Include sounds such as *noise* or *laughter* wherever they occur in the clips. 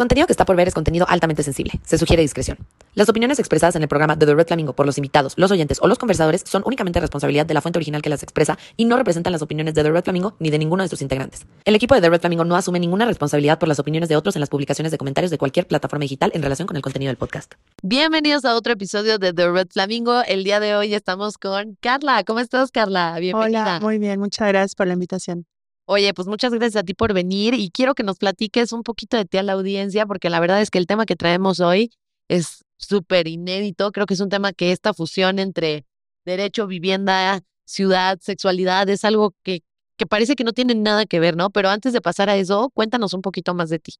contenido que está por ver es contenido altamente sensible. Se sugiere discreción. Las opiniones expresadas en el programa de The Red Flamingo por los invitados, los oyentes o los conversadores son únicamente responsabilidad de la fuente original que las expresa y no representan las opiniones de The Red Flamingo ni de ninguno de sus integrantes. El equipo de The Red Flamingo no asume ninguna responsabilidad por las opiniones de otros en las publicaciones de comentarios de cualquier plataforma digital en relación con el contenido del podcast. Bienvenidos a otro episodio de The Red Flamingo. El día de hoy estamos con Carla. ¿Cómo estás, Carla? Bienvenida. Hola, muy bien. Muchas gracias por la invitación. Oye, pues muchas gracias a ti por venir y quiero que nos platiques un poquito de ti a la audiencia, porque la verdad es que el tema que traemos hoy es súper inédito. Creo que es un tema que esta fusión entre derecho, vivienda, ciudad, sexualidad es algo que, que parece que no tiene nada que ver, ¿no? Pero antes de pasar a eso, cuéntanos un poquito más de ti.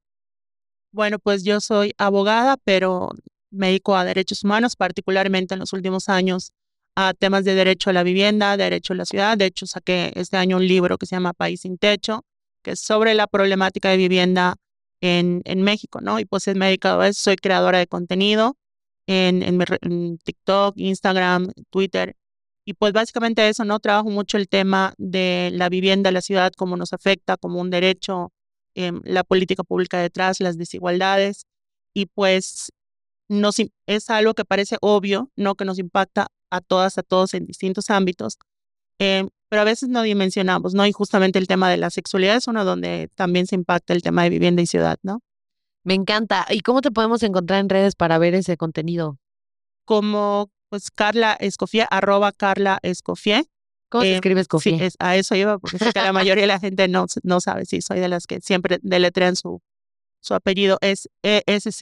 Bueno, pues yo soy abogada, pero me dedico a derechos humanos, particularmente en los últimos años temas de derecho a la vivienda, derecho a la ciudad. De hecho, saqué este año un libro que se llama País sin Techo, que es sobre la problemática de vivienda en, México, ¿no? Y pues me he dedicado a eso, soy creadora de contenido en, TikTok, Instagram, Twitter. Y pues básicamente eso, ¿no? Trabajo mucho el tema de la vivienda, la ciudad, cómo nos afecta como un derecho, em, la política pública detrás, las desigualdades. Y pues nos, es algo que parece obvio, ¿no? Que nos impacta a todas, a todos en distintos ámbitos, eh, pero a veces no dimensionamos, ¿no? Y justamente el tema de la sexualidad es uno donde también se impacta el tema de vivienda y ciudad, ¿no? Me encanta. ¿Y cómo te podemos encontrar en redes para ver ese contenido? Como, pues, Carla Escofié, arroba Carla Escofié. ¿Cómo se eh, escribe? Sí, a eso iba, porque sé que la mayoría de la gente no, no sabe, sí, soy de las que siempre deletrean su, su apellido. Es E-S-C-O-F-F-I-E,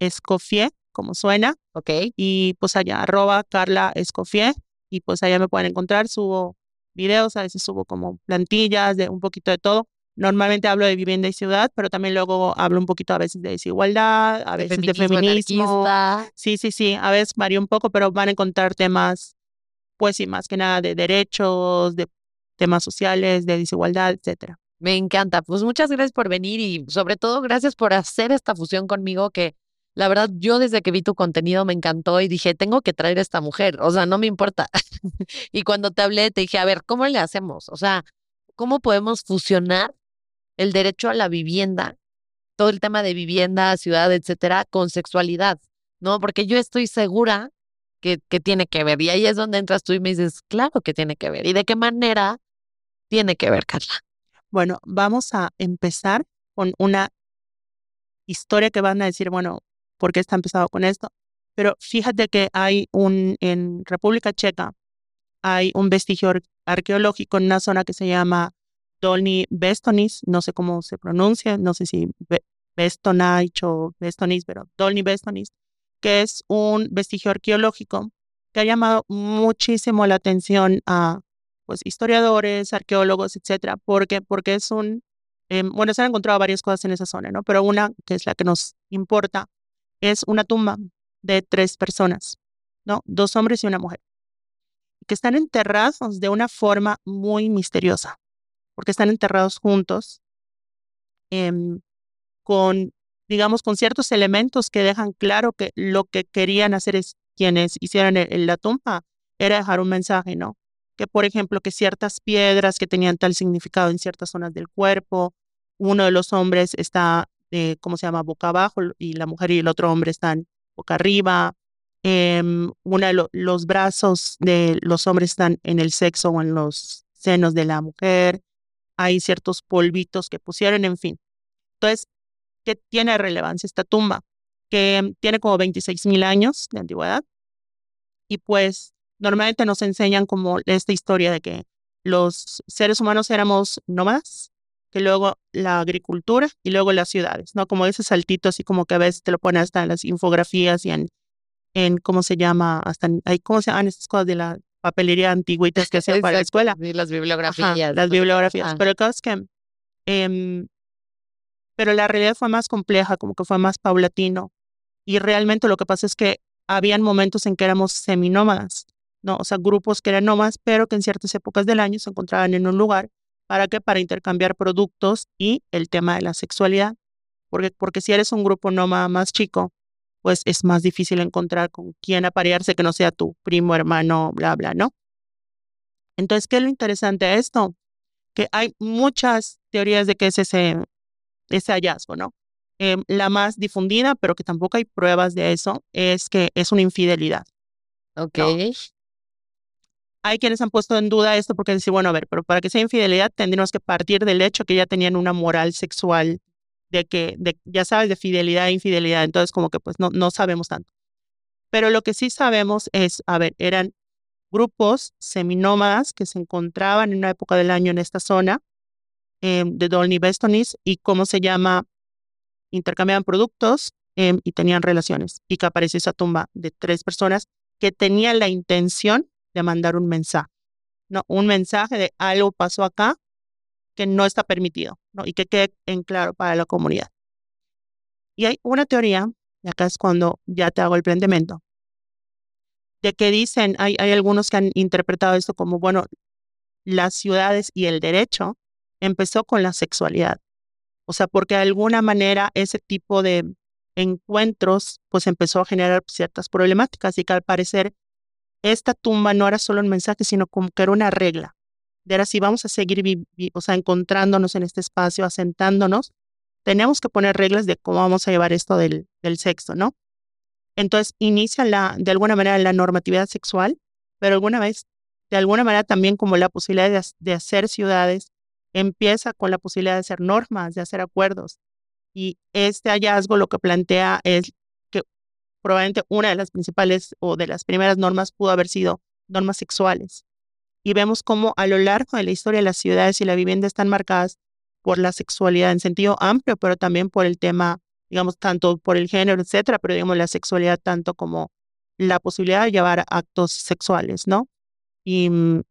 Escofié como suena. Ok. Y pues allá, arroba Carla Escofié. Y pues allá me pueden encontrar. Subo videos, a veces subo como plantillas, de un poquito de todo. Normalmente hablo de vivienda y ciudad, pero también luego hablo un poquito a veces de desigualdad, a veces de feminismo. Sí, sí, sí. A veces varía un poco, pero van a encontrar temas, pues sí, más que nada de derechos, de temas sociales, de desigualdad, etcétera. Me encanta. Pues muchas gracias por venir y sobre todo gracias por hacer esta fusión conmigo que la verdad, yo desde que vi tu contenido me encantó y dije, tengo que traer a esta mujer, o sea, no me importa. *laughs* y cuando te hablé, te dije, a ver, ¿cómo le hacemos? O sea, ¿cómo podemos fusionar el derecho a la vivienda, todo el tema de vivienda, ciudad, etcétera, con sexualidad? ¿No? Porque yo estoy segura que, que tiene que ver. Y ahí es donde entras tú y me dices, claro que tiene que ver. ¿Y de qué manera tiene que ver, Carla? Bueno, vamos a empezar con una historia que van a decir, bueno, por qué está empezado con esto. Pero fíjate que hay un, en República Checa, hay un vestigio arqueológico en una zona que se llama Dolny Bestonis, no sé cómo se pronuncia, no sé si Bestonich o Bestonis, pero Dolny Bestonis, que es un vestigio arqueológico que ha llamado muchísimo la atención a pues, historiadores, arqueólogos, etcétera, porque, porque es un, em, bueno, se han encontrado varias cosas en esa zona, ¿no? Pero una que es la que nos importa es una tumba de tres personas, ¿no? Dos hombres y una mujer, que están enterrados de una forma muy misteriosa, porque están enterrados juntos, em, con, digamos, con ciertos elementos que dejan claro que lo que querían hacer es quienes hicieron la tumba era dejar un mensaje, ¿no? Que, por ejemplo, que ciertas piedras que tenían tal significado en ciertas zonas del cuerpo, uno de los hombres está eh, ¿cómo se llama? Boca abajo y la mujer y el otro hombre están boca arriba. Eh, una los brazos de los hombres están en el sexo o en los senos de la mujer. Hay ciertos polvitos que pusieron, en fin. Entonces, ¿qué tiene relevancia esta tumba? Que tiene como 26 mil años de antigüedad. Y pues normalmente nos enseñan como esta historia de que los seres humanos éramos nómadas que luego la agricultura y luego las ciudades, ¿no? Como ese saltito así como que a veces te lo ponen hasta en las infografías y en, en ¿cómo se llama? Hasta en, ¿cómo se llaman esas cosas de la papelería antigüitas que hacían para la escuela? Sí, las bibliografías. las bibliografías. Pero el caso es que, em, pero la realidad fue más compleja, como que fue más paulatino. Y realmente lo que pasa es que habían momentos en que éramos seminómadas, ¿no? O sea, grupos que eran nómadas, pero que en ciertas épocas del año se encontraban en un lugar ¿Para qué? Para intercambiar productos y el tema de la sexualidad. Porque, porque si eres un grupo nómada más chico, pues es más difícil encontrar con quién aparearse que no sea tu primo, hermano, bla, bla, ¿no? Entonces, ¿qué es lo interesante de esto? Que hay muchas teorías de qué es ese, ese hallazgo, ¿no? Em, la más difundida, pero que tampoco hay pruebas de eso, es que es una infidelidad. Ok. Hay quienes han puesto en duda esto porque dicen, bueno, a ver, pero para que sea infidelidad tendríamos que partir del hecho que ya tenían una moral sexual de que, de, ya sabes, de fidelidad e infidelidad. Entonces, como que pues no, no sabemos tanto. Pero lo que sí sabemos es, a ver, eran grupos seminómadas que se encontraban en una época del año en esta zona em, de Dolny Bestonis y cómo se llama intercambiaban productos em, y tenían relaciones. Y que apareció esa tumba de tres personas que tenían la intención de mandar un mensaje, ¿no? Un mensaje de algo pasó acá que no está permitido, ¿no? Y que quede en claro para la comunidad. Y hay una teoría, y acá es cuando ya te hago el planteamiento, de que dicen, hay, hay algunos que han interpretado esto como, bueno, las ciudades y el derecho empezó con la sexualidad. O sea, porque de alguna manera ese tipo de encuentros pues empezó a generar ciertas problemáticas y que al parecer esta tumba no era solo un mensaje, sino como que era una regla. De si vamos a seguir o sea, encontrándonos en este espacio, asentándonos, tenemos que poner reglas de cómo vamos a llevar esto del, del sexo, ¿no? Entonces inicia la, de alguna manera la normatividad sexual, pero alguna vez, de alguna manera también como la posibilidad de, de hacer ciudades empieza con la posibilidad de hacer normas, de hacer acuerdos. Y este hallazgo lo que plantea es probablemente una de las principales o de las primeras normas pudo haber sido normas sexuales. Y vemos cómo a lo largo de la historia las ciudades y la vivienda están marcadas por la sexualidad en sentido amplio, pero también por el tema, digamos, tanto por el género, etcétera, pero digamos la sexualidad tanto como la posibilidad de llevar actos sexuales, ¿no? Y mm,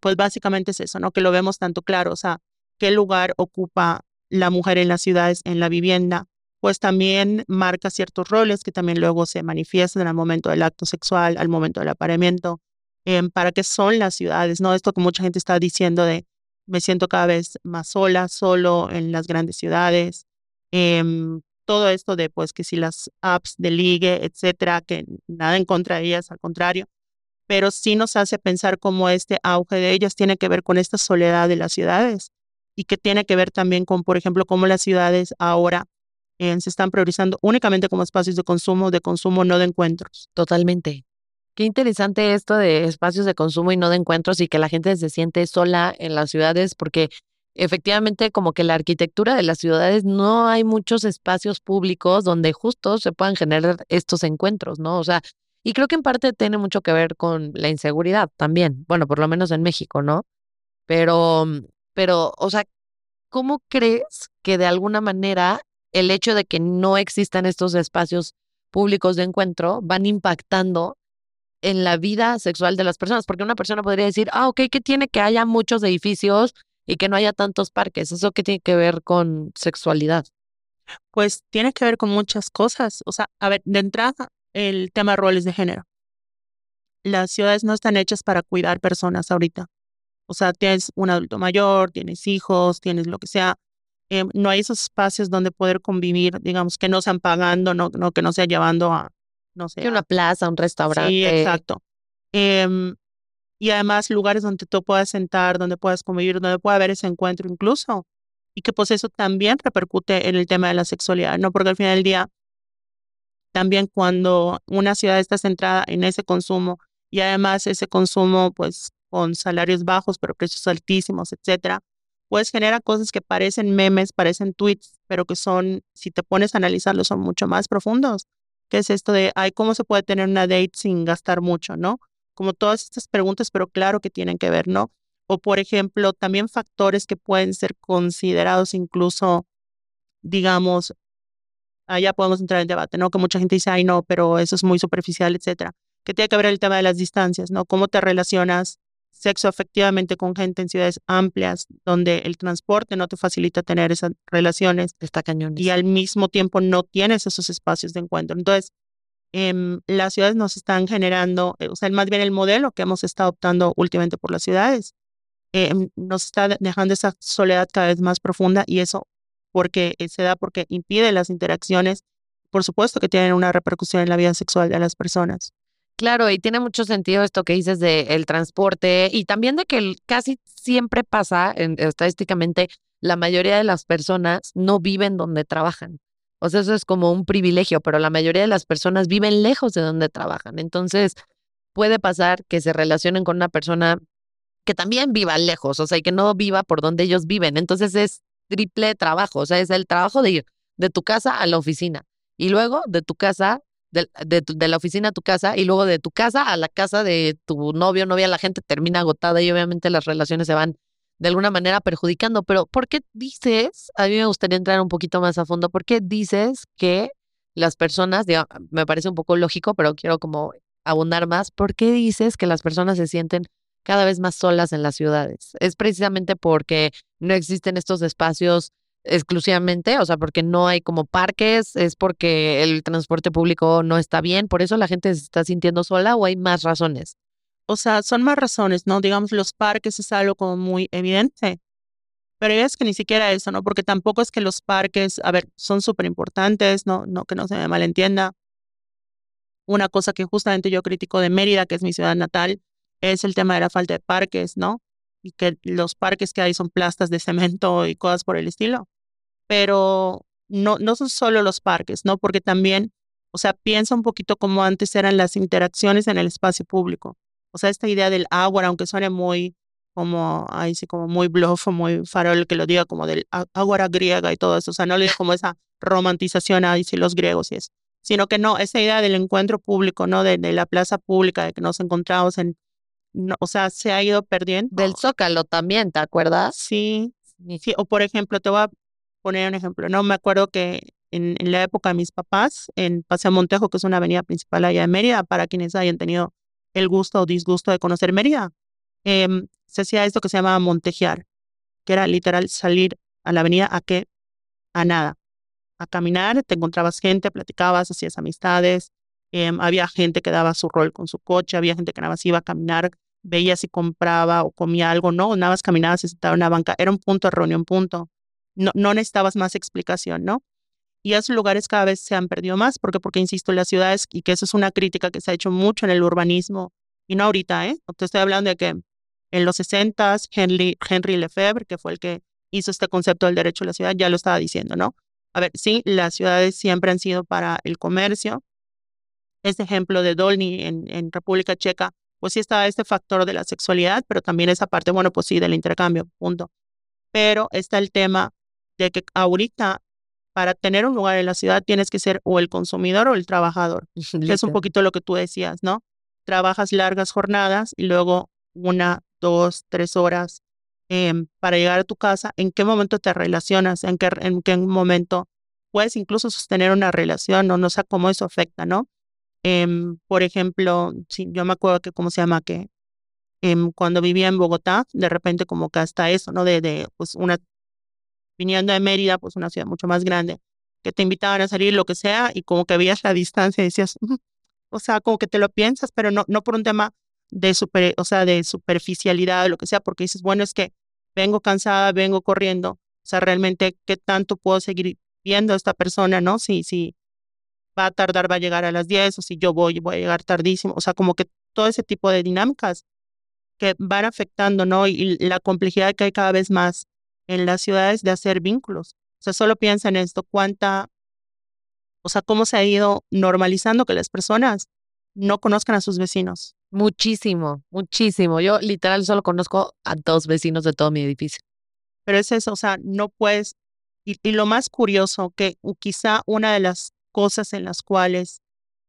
pues básicamente es eso, ¿no? Que lo vemos tanto claro, o sea, qué lugar ocupa la mujer en las ciudades, en la vivienda, pues también marca ciertos roles que también luego se manifiestan al momento del acto sexual, al momento del apareamiento, em, para qué son las ciudades, ¿no? Esto que mucha gente está diciendo de me siento cada vez más sola, solo en las grandes ciudades, em, todo esto de pues que si las apps de ligue, etcétera, que nada en contra de ellas, al contrario, pero sí nos hace pensar cómo este auge de ellas tiene que ver con esta soledad de las ciudades y que tiene que ver también con, por ejemplo, cómo las ciudades ahora eh, se están priorizando únicamente como espacios de consumo, de consumo, no de encuentros. Totalmente. Qué interesante esto de espacios de consumo y no de encuentros y que la gente se siente sola en las ciudades porque efectivamente como que la arquitectura de las ciudades no hay muchos espacios públicos donde justo se puedan generar estos encuentros, ¿no? O sea, y creo que en parte tiene mucho que ver con la inseguridad también, bueno, por lo menos en México, ¿no? Pero, pero, o sea, ¿cómo crees que de alguna manera el hecho de que no existan estos espacios públicos de encuentro van impactando en la vida sexual de las personas? Porque una persona podría decir, ah, ok, ¿qué tiene que haya muchos edificios y que no haya tantos parques? ¿Eso qué tiene que ver con sexualidad? Pues tiene que ver con muchas cosas. O sea, a ver, de entrada, el tema de roles de género. Las ciudades no están hechas para cuidar personas ahorita. O sea, tienes un adulto mayor, tienes hijos, tienes lo que sea. Em, no hay esos espacios donde poder convivir, digamos, que no sean pagando, no, no que no sea llevando a, no sé. una plaza, un restaurante. Sí, exacto. Em, y además lugares donde tú puedas sentar, donde puedas convivir, donde pueda haber ese encuentro incluso. Y que pues eso también repercute en el tema de la sexualidad, ¿no? Porque al final del día, también cuando una ciudad está centrada en ese consumo y además ese consumo pues con salarios bajos pero precios altísimos, etcétera, pues genera cosas que parecen memes, parecen tweets, pero que son, si te pones a analizarlos, son mucho más profundos. ¿Qué es esto de, ay, cómo se puede tener una date sin gastar mucho, no? Como todas estas preguntas, pero claro que tienen que ver, ¿no? O por ejemplo, también factores que pueden ser considerados incluso, digamos, allá podemos entrar en debate, ¿no? Que mucha gente dice, ay, no, pero eso es muy superficial, etcétera. Que tiene que ver el tema de las distancias, ¿no? Cómo te relacionas sexo efectivamente con gente en ciudades amplias, donde el transporte no te facilita tener esas relaciones. Está cañón. Y al mismo tiempo no tienes esos espacios de encuentro. Entonces, em, las ciudades nos están generando, eh, o sea, más bien el modelo que hemos estado optando últimamente por las ciudades, em, nos está dejando esa soledad cada vez más profunda y eso porque eh, se da porque impide las interacciones, por supuesto que tienen una repercusión en la vida sexual de las personas. Claro, y tiene mucho sentido esto que dices del transporte y también de que casi siempre pasa, estadísticamente, la mayoría de las personas no viven donde trabajan. O sea, eso es como un privilegio, pero la mayoría de las personas viven lejos de donde trabajan. Entonces, puede pasar que se relacionen con una persona que también viva lejos, o sea, y que no viva por donde ellos viven. Entonces es triple trabajo, o sea, es el trabajo de ir de tu casa a la oficina y luego de tu casa, de, de, la oficina a tu casa y luego de tu casa a la casa de tu novio, novia, la gente termina agotada y obviamente las relaciones se van de alguna manera perjudicando. Pero ¿por qué dices, a mí me gustaría entrar un poquito más a fondo, ¿por qué dices que las personas, me parece un poco lógico, pero quiero como abundar más, ¿por qué dices que las personas se sienten cada vez más solas en las ciudades. Es precisamente porque no existen estos espacios exclusivamente, o sea, porque no hay como parques, es porque el transporte público no está bien, por eso la gente se está sintiendo sola o hay más razones. O sea, son más razones, ¿no? Digamos, los parques es algo como muy evidente, pero es que ni siquiera eso, ¿no? Porque tampoco es que los parques, a ver, son súper importantes, ¿no? No, que no se me malentienda. Una cosa que justamente yo critico de Mérida, que es mi ciudad natal, es el tema de la falta de parques, ¿no? Y que los parques que hay son plastas de cemento y cosas por el estilo. Pero no, no son solo los parques, ¿no? Porque también, o sea, piensa un poquito como antes eran las interacciones en el espacio público. O sea, esta idea del agua, aunque suene muy como, ahí sí, como muy bluff muy farol que lo diga como del agua griega y todo eso. O sea, no le como esa romantización a sí los griegos y eso. Sino que no, esa idea del encuentro público, ¿no? De, de la plaza pública, de que nos encontramos en o sea, se ha ido perdiendo. Del Zócalo también, ¿te acuerdas? Sí, sí. O por ejemplo, te voy a poner un ejemplo, ¿no? Me acuerdo que en, la época de mis papás, en Paseo Montejo, que es una avenida principal allá de Mérida, para quienes hayan tenido el gusto o disgusto de conocer Mérida, em, se hacía esto que se llamaba montejear, que era literal salir a la avenida a qué? A nada. A caminar, te encontrabas gente, platicabas, hacías amistades, em, había gente que daba su rol con su coche, había gente que nada más iba a caminar veía si compraba o comía algo, no, nada más caminaba, se sentaba en una banca, era un punto de reunión, punto. No, no necesitabas más explicación, ¿no? Y esos lugares cada vez se han perdido más, porque, porque insisto, las ciudades, y que eso es una crítica que se ha hecho mucho en el urbanismo, y no ahorita, ¿eh? Te estoy hablando de que en los 60 Henry, Henry Lefebvre, que fue el que hizo este concepto del derecho a la ciudad, ya lo estaba diciendo, ¿no? A ver, sí, las ciudades siempre han sido para el comercio. Este ejemplo de Dolny en, en República Checa pues sí está este factor de la sexualidad, pero también esa parte, bueno, pues sí, del intercambio, punto. Pero está el tema de que ahorita para tener un lugar en la ciudad tienes que ser o el consumidor o el trabajador, *laughs* que es un poquito lo que tú decías, ¿no? Trabajas largas jornadas y luego una, dos, tres horas em, para llegar a tu casa. ¿En qué momento te relacionas? ¿En qué, en qué momento puedes incluso sostener una relación? O no sé cómo eso afecta, ¿no? Em, por ejemplo, sí, yo me acuerdo que, ¿cómo se llama? Que em, cuando vivía en Bogotá, de repente como que hasta eso, ¿no? De, de, pues una, viniendo de Mérida, pues una ciudad mucho más grande, que te invitaban a salir, lo que sea, y como que veías la distancia y decías, o sea, como que te lo piensas, pero no, no por un tema de super, o sea, de superficialidad o lo que sea, porque dices, bueno, es que vengo cansada, vengo corriendo, o sea, realmente, ¿qué tanto puedo seguir viendo a esta persona, no? Si, si, va a tardar, va a llegar a las 10, o si yo voy, voy a llegar tardísimo. O sea, como que todo ese tipo de dinámicas que van afectando, ¿no? Y la complejidad que hay cada vez más en las ciudades de hacer vínculos. O sea, solo piensa en esto, cuánta, o sea, cómo se ha ido normalizando que las personas no conozcan a sus vecinos. Muchísimo, muchísimo. Yo literal solo conozco a dos vecinos de todo mi edificio. Pero es eso, o sea, no puedes, y, y lo más curioso, que quizá una de las cosas en las cuales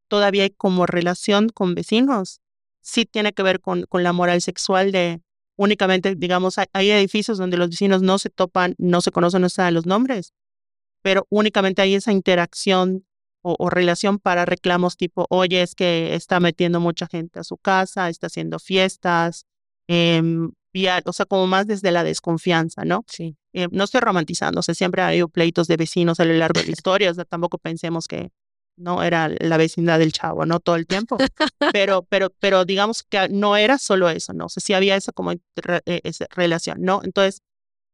todavía hay como relación con vecinos, sí tiene que ver con, con la moral sexual de únicamente, digamos, hay, edificios donde los vecinos no se topan, no se conocen, no saben los nombres, pero únicamente hay esa interacción o, relación para reclamos tipo, oye, es que está metiendo mucha gente a su casa, está haciendo fiestas, eh, o sea, como más desde la desconfianza, ¿no? Sí. Eh, no estoy romantizando, o sea, siempre ha habido pleitos de vecinos a lo largo de la *laughs* historia, o sea, tampoco pensemos que no era la vecindad del chavo, ¿no? Todo el tiempo, pero, pero, pero digamos que no era solo eso, ¿no? O sea, sí había esa como eh, esa relación, ¿no? Entonces,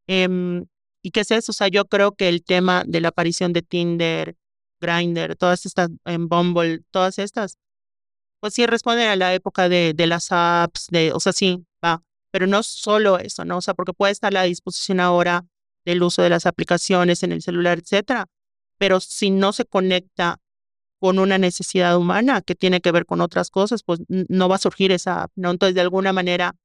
em, ¿y qué es eso? O sea, yo creo que el tema de la aparición de Tinder, Grindr, todas estas, en Bumble, todas estas, pues sí responden a la época de, de las apps, de, o sea, sí, va, pero no solo eso, ¿no? O sea, porque puede estar a la disposición ahora del uso de las aplicaciones en el celular, etcétera, pero si no se conecta con una necesidad humana que tiene que ver con otras cosas, pues no va a surgir esa, ¿no? Entonces, de alguna manera,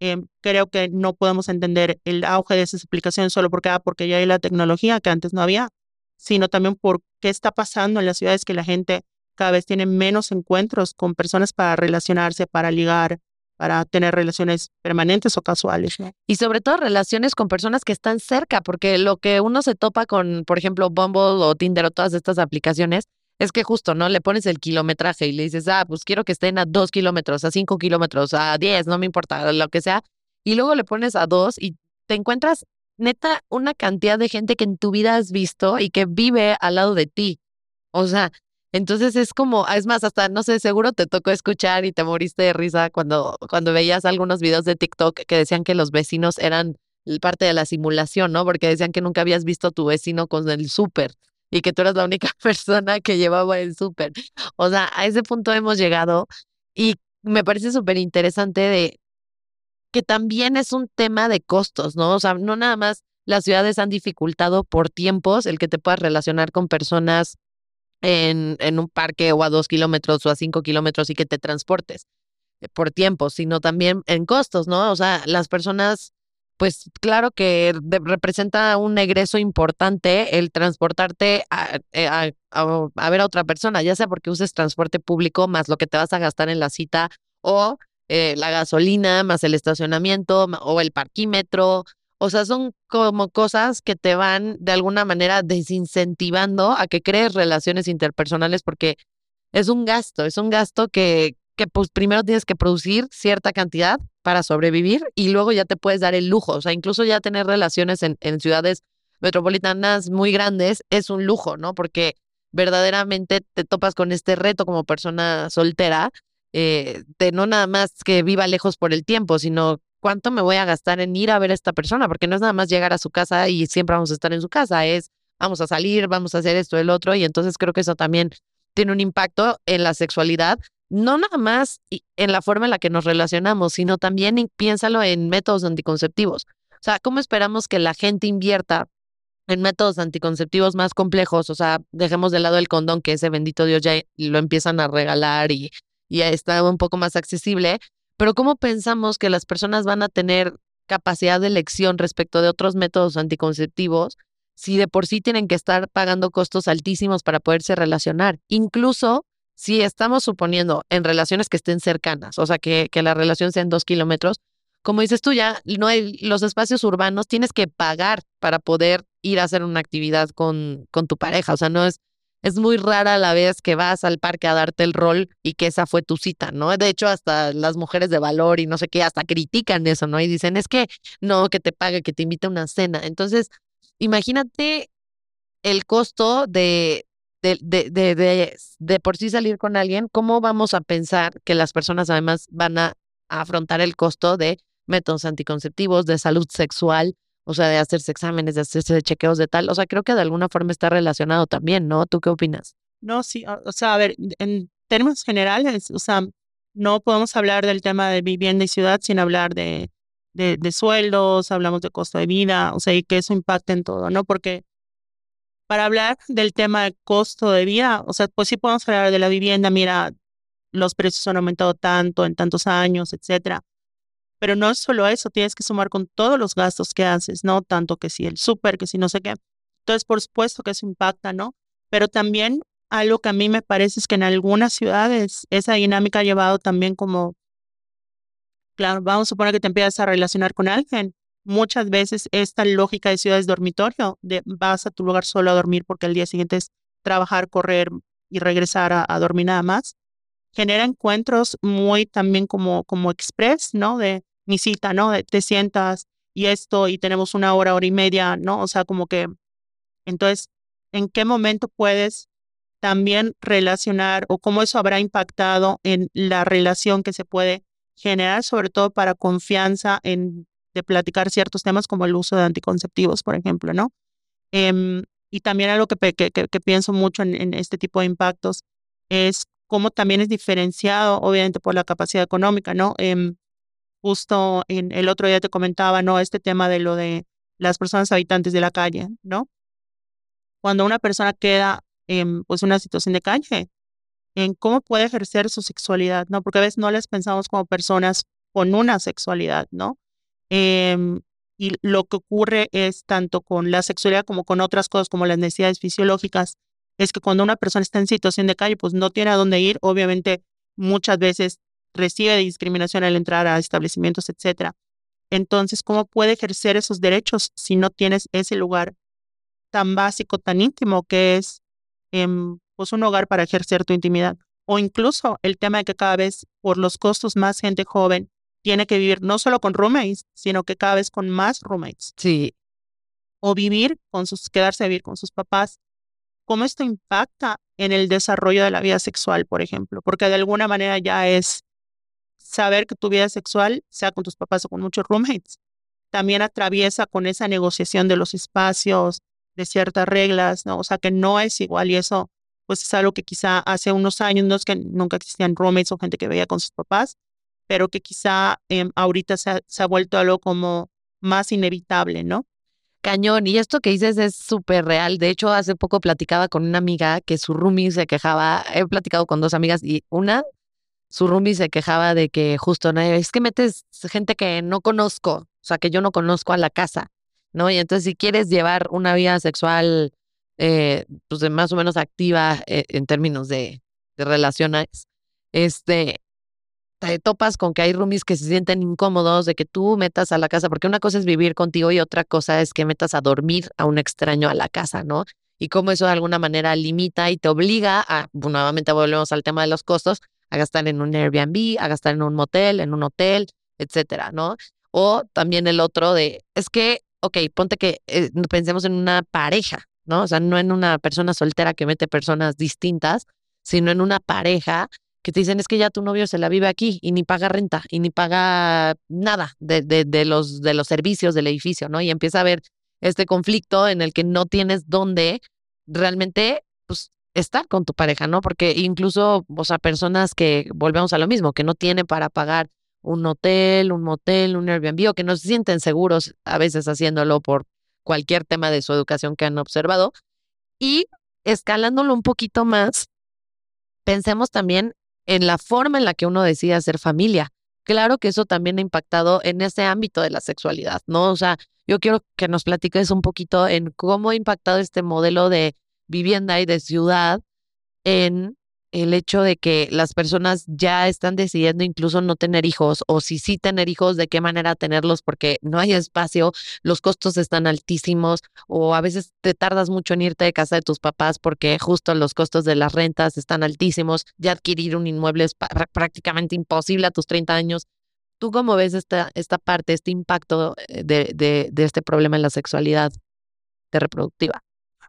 em, creo que no podemos entender el auge de esas aplicaciones solo porque, ah, porque ya hay la tecnología que antes no había, sino también por qué está pasando en las ciudades que la gente cada vez tiene menos encuentros con personas para relacionarse, para ligar, para tener relaciones permanentes o casuales. Y sobre todo relaciones con personas que están cerca, porque lo que uno se topa con, por ejemplo, Bumble o Tinder o todas estas aplicaciones, es que justo, ¿no? Le pones el kilometraje y le dices, ah, pues quiero que estén a dos kilómetros, a cinco kilómetros, a diez, no me importa, lo que sea. Y luego le pones a dos y te encuentras neta una cantidad de gente que en tu vida has visto y que vive al lado de ti. O sea, entonces es como, es más, hasta no sé, seguro te tocó escuchar y te moriste de risa cuando, cuando veías algunos videos de TikTok que decían que los vecinos eran parte de la simulación, ¿no? Porque decían que nunca habías visto a tu vecino con el súper y que tú eras la única *laughs* persona que llevaba el súper. O sea, a ese punto hemos llegado y me parece súper interesante de que también es un tema de costos, ¿no? O sea, no nada más las ciudades han dificultado por tiempos el que te puedas relacionar con personas en, en un parque o a dos kilómetros o a cinco kilómetros y que te transportes eh, por tiempos, sino también en costos, ¿no? O sea, las personas, pues claro que representa un egreso importante el transportarte eh, a, a, ver a otra persona, ya sea porque uses transporte público más lo que te vas a gastar en la cita o eh, la gasolina, más el estacionamiento o el parquímetro. O sea, son como cosas que te van de alguna manera desincentivando a que crees relaciones interpersonales porque es un gasto, es un gasto que, que pues primero tienes que producir cierta cantidad para sobrevivir y luego ya te puedes dar el lujo. O sea, incluso ya tener relaciones en, ciudades metropolitanas muy grandes es un lujo, ¿no? Porque verdaderamente te topas con este reto como persona soltera eh, de no nada más que viva lejos por el tiempo, sino cuánto me voy a gastar en ir a ver a esta persona, porque no es nada más llegar a su casa y siempre vamos a estar en su casa, es vamos a salir, vamos a hacer esto, el otro, y entonces creo que eso también tiene un impacto en la sexualidad, no nada más en la forma en la que nos relacionamos, sino también piénsalo en métodos anticonceptivos. O sea, ¿cómo esperamos que la gente invierta en métodos anticonceptivos más complejos? O sea, dejemos de lado el condón, que ese bendito Dios ya lo empiezan a regalar y y está un poco más accesible, pero ¿cómo pensamos que las personas van a tener capacidad de elección respecto de otros métodos anticonceptivos si de por sí tienen que estar pagando costos altísimos para poderse relacionar? Incluso si estamos suponiendo en relaciones que estén cercanas, o sea, que, que la relación sea en dos kilómetros, como dices tú, ya no hay los espacios urbanos, tienes que pagar para poder ir a hacer una actividad con, con tu pareja, o sea, no es es muy rara la vez que vas al parque a darte el rol y que esa fue tu cita, ¿no? De hecho, hasta las mujeres de valor y no sé qué, hasta critican eso, ¿no? Y dicen, es que no, que te pague, que te invite a una cena. Entonces, imagínate el costo de, de, de, de, de, por sí salir con alguien, ¿cómo vamos a pensar que las personas además van a afrontar el costo de métodos anticonceptivos, de salud sexual, o sea, de hacerse exámenes, de hacerse chequeos de tal. O sea, creo que de alguna forma está relacionado también, ¿no? ¿Tú qué opinas? No, sí, o sea, a ver, en términos generales, o sea, no podemos hablar del tema de vivienda y ciudad sin hablar de, de, de sueldos, hablamos de costo de vida, o sea, y que eso impacte en todo, ¿no? Porque para hablar del tema de costo de vida, o sea, pues sí podemos hablar de la vivienda, mira, los precios han aumentado tanto en tantos años, etcétera. Pero no es solo eso, tienes que sumar con todos los gastos que haces, ¿no? Tanto que si el súper, que si no sé qué. Entonces, por supuesto que eso impacta, ¿no? Pero también algo que a mí me parece es que en algunas ciudades esa dinámica ha llevado también como, claro, vamos a suponer que te empiezas a relacionar con alguien. Muchas veces esta lógica de ciudades dormitorio, de vas a tu lugar solo a dormir porque el día siguiente es trabajar, correr y regresar a, a dormir nada más, genera encuentros muy también como, como express, ¿no? De mi cita, ¿no? De, te sientas y esto y tenemos una hora, hora y media, ¿no? O sea, como que, entonces, ¿en qué momento puedes también relacionar o cómo eso habrá impactado en la relación que se puede generar, sobre todo para confianza en de platicar ciertos temas como el uso de anticonceptivos, por ejemplo, ¿no? Em, y también algo que, que, que, pienso mucho en, en, este tipo de impactos es cómo también es diferenciado, obviamente, por la capacidad económica, ¿no? Em, justo en el otro día te comentaba, ¿no? Este tema de lo de las personas habitantes de la calle, ¿no? cuando una persona queda en pues, una situación de calle, en cómo puede ejercer su sexualidad, ¿no? Porque a veces no les pensamos como personas con una sexualidad, ¿no? Em, y lo que ocurre es tanto con la sexualidad como con otras cosas como las necesidades fisiológicas, es que cuando una persona está en situación de calle, pues no tiene a dónde ir, obviamente muchas veces recibe discriminación al entrar a establecimientos, etcétera. Entonces, ¿cómo puede ejercer esos derechos si no tienes ese lugar tan básico, tan íntimo que es em, pues un hogar para ejercer tu intimidad? O incluso el tema de que cada vez por los costos más gente joven tiene que vivir no solo con roommates, sino que cada vez con más roommates. Sí. O vivir con sus, quedarse a vivir con sus papás. ¿Cómo esto impacta en el desarrollo de la vida sexual, por ejemplo? Porque de alguna manera ya es saber que tu vida sexual, sea con tus papás o con muchos roommates, también atraviesa con esa negociación de los espacios, de ciertas reglas, ¿no? O sea, que no es igual y eso, pues es algo que quizá hace unos años, no es que nunca existían roommates o gente que veía con sus papás, pero que quizá em, ahorita se ha, vuelto algo como más inevitable, ¿no? Cañón, y esto que dices es súper real. De hecho, hace poco platicaba con una amiga que su roomie se quejaba. He platicado con dos amigas y una su roomie se quejaba de que justo, ¿no? es que metes gente que no conozco, o sea, que yo no conozco a la casa, ¿no? Y entonces si quieres llevar una vida sexual, eh, pues más o menos activa eh, en términos de, de relaciones, este, te topas con que hay roomies que se sienten incómodos de que tú metas a la casa, porque una cosa es vivir contigo y otra cosa es que metas a dormir a un extraño a la casa, ¿no? Y cómo eso de alguna manera limita y te obliga a, nuevamente volvemos al tema de los costos, a gastar en un Airbnb, a gastar en un motel, en un hotel, etcétera, ¿no? O también el otro de, es que, ok, ponte que eh, pensemos en una pareja, ¿no? O sea, no en una persona soltera que mete personas distintas, sino en una pareja que te dicen es que ya tu novio se la vive aquí y ni paga renta y ni paga nada de, de, los, de los servicios del edificio, ¿no? Y empieza a haber este conflicto en el que no tienes dónde realmente pues, estar con tu pareja, ¿no? Porque incluso, o sea, personas que, volvemos a lo mismo, que no tienen para pagar un hotel, un motel, un Airbnb o que no se sienten seguros a veces haciéndolo por cualquier tema de su educación que han observado. Y escalándolo un poquito más, pensemos también en la forma en la que uno decide hacer familia. Claro que eso también ha impactado en ese ámbito de la sexualidad, ¿no? O sea, yo quiero que nos platiques un poquito en cómo ha impactado este modelo de vivienda y de ciudad en el hecho de que las personas ya están decidiendo incluso no tener hijos o si sí tener hijos, de qué manera tenerlos porque no hay espacio, los costos están altísimos o a veces te tardas mucho en irte de casa de tus papás porque justo los costos de las rentas están altísimos, ya adquirir un inmueble es prácticamente imposible a tus 30 años. ¿Tú cómo ves esta, esta parte, este impacto eh, de, de, de este problema en la sexualidad reproductiva?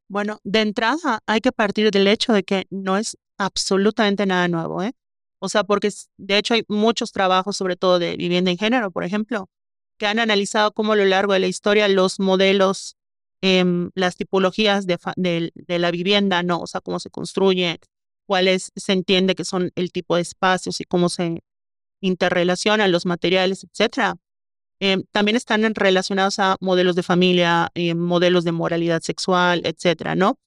Bueno, de entrada hay que partir del hecho de que no es absolutamente nada nuevo, ¿eh? O sea, porque de hecho hay muchos trabajos, sobre todo de vivienda en género, por ejemplo, que han analizado cómo a lo largo de la historia los modelos, em, las tipologías de, de, la vivienda, ¿no? O sea, cómo se construye, cuáles se entiende que son el tipo de espacios y cómo se interrelacionan los materiales, etcétera. Em, también están relacionados a modelos de familia, eh, modelos de moralidad sexual, etcétera, ¿no?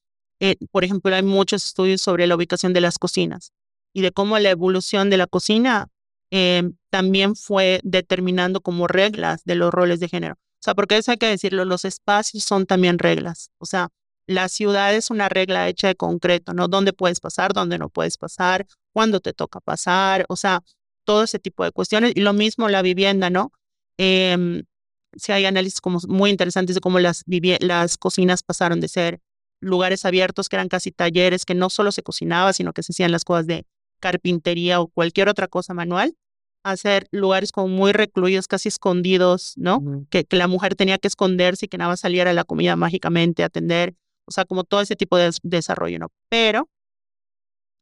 Eh, por ejemplo, hay muchos estudios sobre la ubicación de las cocinas y de cómo la evolución de la cocina em, también fue determinando como reglas de los roles de género. O sea, porque eso hay que decirlo, los espacios son también reglas. O sea, la ciudad es una regla hecha de concreto, ¿no? ¿Dónde puedes pasar, dónde no puedes pasar, cuándo te toca pasar, o sea, todo ese tipo de cuestiones. Y lo mismo la vivienda, ¿no? Eh, sí hay análisis como muy interesantes de cómo las cocinas pasaron de ser lugares abiertos que eran casi talleres, que no solo se cocinaba, sino que se hacían las cosas de carpintería o cualquier otra cosa manual, a ser lugares como muy recluidos, casi escondidos, ¿no? que, que, la mujer tenía que esconderse y que nada más saliera la comida mágicamente, atender, o sea, como todo ese tipo de desarrollo, ¿no? Pero,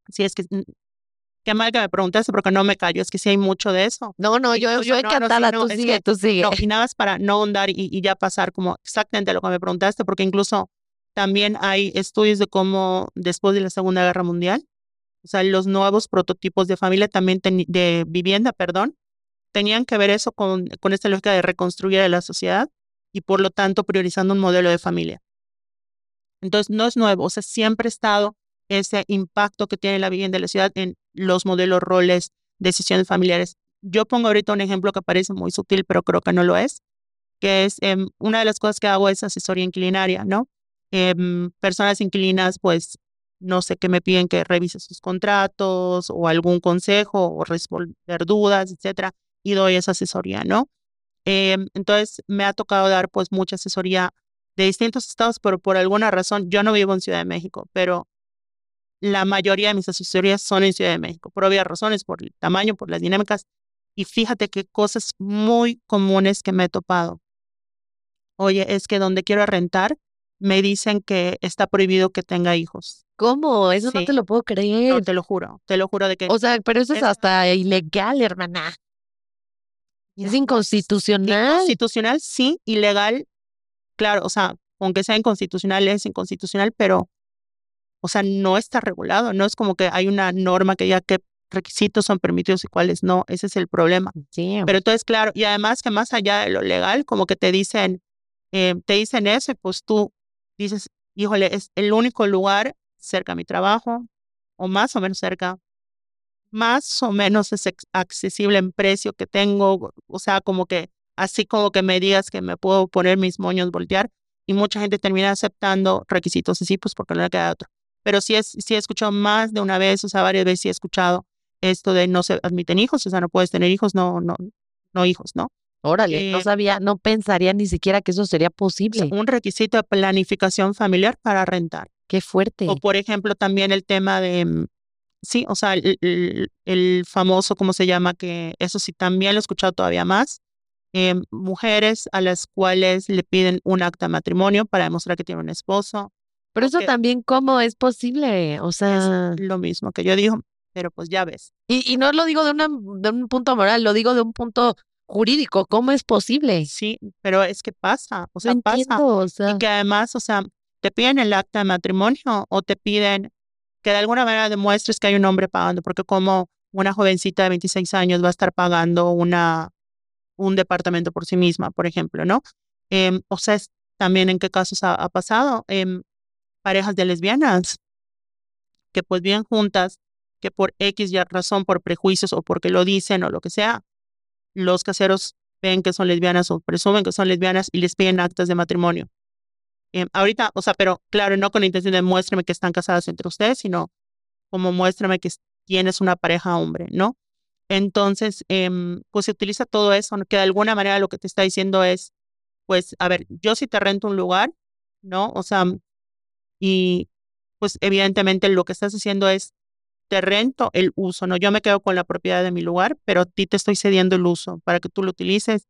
si es que Qué mal que me preguntaste porque no me callo, es que sí hay mucho de eso. No, no, yo, yo encantada, no, tú sigue, tú sigue. No, y nada más para no ahondar y, y, ya pasar como exactamente lo que me preguntaste, porque incluso también hay estudios de cómo después de la Segunda Guerra Mundial, o sea, los nuevos prototipos de familia también, de vivienda, perdón, tenían que ver eso con, con esta lógica de reconstruir la sociedad y por lo tanto priorizando un modelo de familia. Entonces, no es nuevo, o sea, siempre ha estado ese impacto que tiene la vivienda de la ciudad en los modelos, roles, decisiones familiares. Yo pongo ahorita un ejemplo que parece muy sutil, pero creo que no lo es, que es em, una de las cosas que hago es asesoría inquilinaria, ¿no? Em, personas inquilinas, pues, no sé, que me piden que revise sus contratos o algún consejo o responder dudas, etcétera, y doy esa asesoría, ¿no? Em, entonces, me ha tocado dar, pues, mucha asesoría de distintos estados, pero por alguna razón, yo no vivo en Ciudad de México, pero la mayoría de mis asesorías son en Ciudad de México, por obvias razones, por el tamaño, por las dinámicas. Y fíjate qué cosas muy comunes que me he topado. Oye, es que donde quiero rentar, me dicen que está prohibido que tenga hijos. ¿Cómo? Eso no te lo puedo creer. No, te lo juro, te lo juro de que. O sea, pero eso es, hasta ilegal, hermana. Es inconstitucional. Inconstitucional, sí, ilegal, claro, o sea, aunque sea inconstitucional, es inconstitucional, pero o sea, no está regulado, no es como que hay una norma que diga qué requisitos son permitidos y cuáles no, ese es el problema. Sí. Pero entonces, claro, y además que más allá de lo legal, como que te dicen, eh, te dicen eso, pues tú dices, híjole, es el único lugar cerca a mi trabajo, o más o menos cerca, más o menos es accesible en precio que tengo, o sea, como que así como que me digas que me puedo poner mis moños, voltear, y mucha gente termina aceptando requisitos así, pues porque no le queda otro pero sí, es, sí he escuchado más de una vez, o sea, varias veces sí he escuchado esto de no se admiten hijos, o sea, no puedes tener hijos, no, no, no hijos, ¿no? Órale, no eh, sabía, no pensaría ni siquiera que eso sería posible. Un requisito de planificación familiar para rentar. Qué fuerte. O por ejemplo también el tema de, mm, sí, o sea, el, el, famoso, ¿cómo se llama? Que eso sí también lo he escuchado todavía más. Eh, mujeres a las cuales le piden un acta de matrimonio para demostrar que tiene un esposo. Pero eso también, ¿cómo es posible? O sea. Es lo mismo que yo digo, pero pues ya ves. Y, y no lo digo de, una, de un punto moral, lo digo de un punto jurídico. ¿Cómo es posible? Sí, pero es que pasa, o sea, pasa. O sea. Y que además, o sea, te piden el acta de matrimonio o te piden que de alguna manera demuestres que hay un hombre pagando, porque como una jovencita de 26 años va a estar pagando una, un departamento por sí misma, por ejemplo, ¿no? Em, o sea, es también en qué casos ha, ha pasado. Eh, parejas de lesbianas que pues viven juntas, que por X ya razón, por prejuicios o porque lo dicen o lo que sea, los caseros ven que son lesbianas o presumen que son lesbianas y les piden actas de matrimonio. Eh, ahorita, o sea, pero claro, no con la intención de muéstrame que están casadas entre ustedes, sino como muéstrame que tienes una pareja hombre, ¿no? Entonces, em, pues se utiliza todo eso, que de alguna manera lo que te está diciendo es, pues, a ver, yo si te rento un lugar, ¿no? O sea, y pues evidentemente lo que estás haciendo es te rento el uso, ¿no? Yo me quedo con la propiedad de mi lugar, pero a ti te estoy cediendo el uso para que tú lo utilices.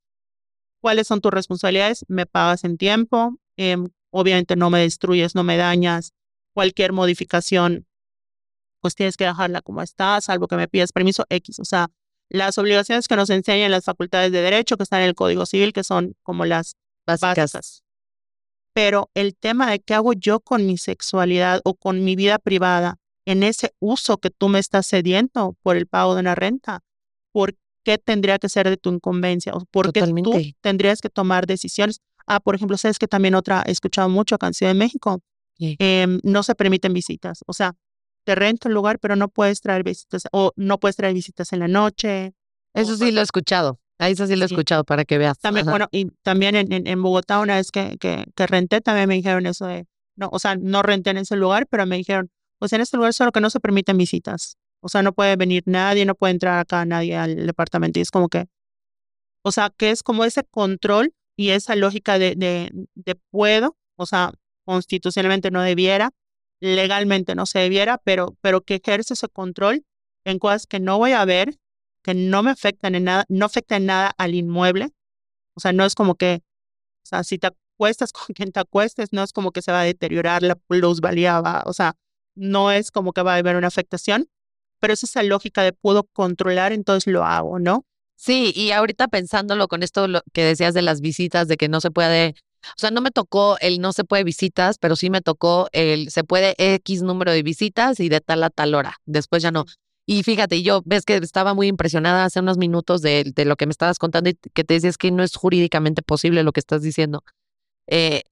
¿Cuáles son tus responsabilidades? Me pagas en tiempo, em, obviamente no me destruyes, no me dañas. Cualquier modificación, pues tienes que dejarla como está, salvo que me pidas permiso X. O sea, las obligaciones que nos enseñan las facultades de derecho que están en el Código Civil, que son como las básicas pero el tema de qué hago yo con mi sexualidad o con mi vida privada en ese uso que tú me estás cediendo por el pago de una renta, ¿por qué tendría que ser de tu incumbencia? ¿O por qué tú tendrías que tomar decisiones? Ah, por ejemplo, sabes que también otra, he escuchado mucho acá en Ciudad de México, em, no se permiten visitas. O sea, te rento el lugar, pero no puedes traer visitas o no puedes traer visitas en la noche. Eso sí lo he escuchado. Ahí eso sí lo he escuchado para que veas. También, bueno, y también en, en, Bogotá, una vez que, que, que, renté, también me dijeron eso de, no, o sea, no renté en ese lugar, pero me dijeron, pues en este lugar solo que no se permiten visitas. O sea, no puede venir nadie, no puede entrar acá nadie al departamento. Y es como que, o sea, que es como ese control y esa lógica de, de, puedo, o sea, constitucionalmente no debiera, legalmente no se debiera, pero, pero que ejerce ese control en cosas que no voy a ver, que no me afectan en nada, no afecta en nada al inmueble. O sea, no es como que, o sea, si te acuestas *laughs* con quien te acuestes, no es como que se va a deteriorar la plusvalía, va, o sea, no es como que va a haber una afectación, pero es esa lógica de puedo controlar, entonces lo hago, ¿no? Sí, y ahorita pensándolo con esto lo que decías de las visitas, de que no se puede, o sea, no me tocó el no se puede visitas, pero sí me tocó el se puede X número de visitas y de tal a tal hora. Después ya no. Y fíjate, yo ves que estaba muy impresionada hace unos minutos de, de, lo que me estabas contando y que te decías que no es jurídicamente posible lo que estás diciendo. Eh,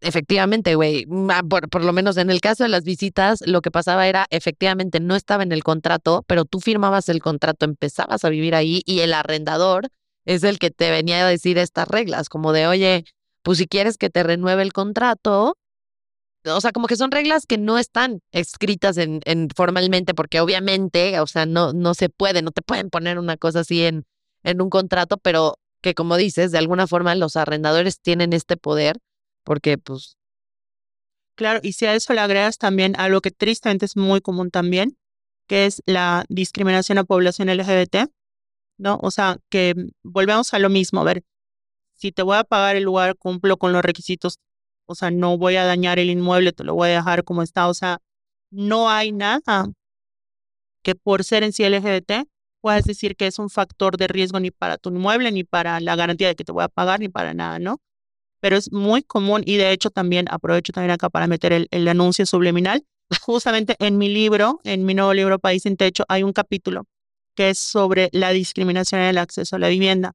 efectivamente, güey, por, por, lo menos en el caso de las visitas, lo que pasaba era, efectivamente, no estaba en el contrato, pero tú firmabas el contrato, empezabas a vivir ahí y el arrendador es el que te venía a decir estas reglas, como de, oye, pues si quieres que te renueve el contrato, o sea, como que son reglas que no están escritas en, en formalmente, porque obviamente, o sea, no, no se puede, no te pueden poner una cosa así en, en un contrato, pero que como dices, de alguna forma los arrendadores tienen este poder porque pues... Claro, y si a eso le agregas también algo que tristemente es muy común también, que es la discriminación a población LGBT, ¿no? O sea, que volvemos a lo mismo, a ver, si te voy a pagar el lugar, cumplo con los requisitos, o sea, no voy a dañar el inmueble, te lo voy a dejar como está, o sea, no hay nada que por ser en sí LGBT puedas decir que es un factor de riesgo ni para tu inmueble, ni para la garantía de que te voy a pagar, ni para nada, ¿no? Pero es muy común y de hecho también aprovecho también acá para meter el, el anuncio subliminal. Justamente en mi libro, en mi nuevo libro País sin Techo, hay un capítulo que es sobre la discriminación en el acceso a la vivienda.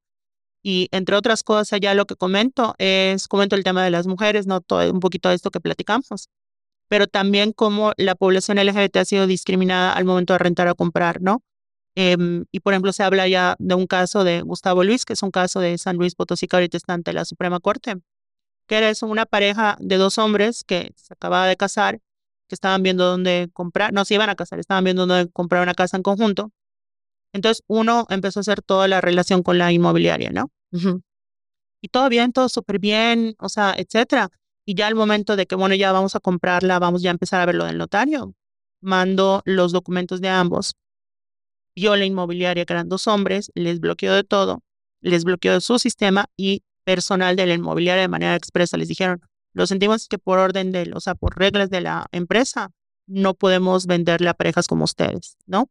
Y entre otras cosas, ya lo que comento es, comento el tema de las mujeres, no todo, un poquito de esto que platicamos, pero también cómo la población LGBT ha sido discriminada al momento de rentar o comprar, ¿no? Em, y por ejemplo, se habla ya de un caso de Gustavo Luis, que es un caso de San Luis Potosí, que ahorita está ante la Suprema Corte, que era eso, una pareja de dos hombres que se acababa de casar, que estaban viendo dónde comprar, no se iban a casar, estaban viendo dónde comprar una casa en conjunto. Entonces uno empezó a hacer toda la relación con la inmobiliaria, ¿no? Y todo bien, todo súper bien, o sea, etcétera. Y ya al momento de que, bueno, ya vamos a comprarla, vamos ya a empezar a ver lo del notario. Mando los documentos de ambos vio la inmobiliaria, que eran dos hombres, les bloqueó de todo, les bloqueó de su sistema y personal de la inmobiliaria de manera expresa les dijeron, lo sentimos que por orden de, o sea, por reglas de la empresa, no podemos venderle a parejas como ustedes, ¿no?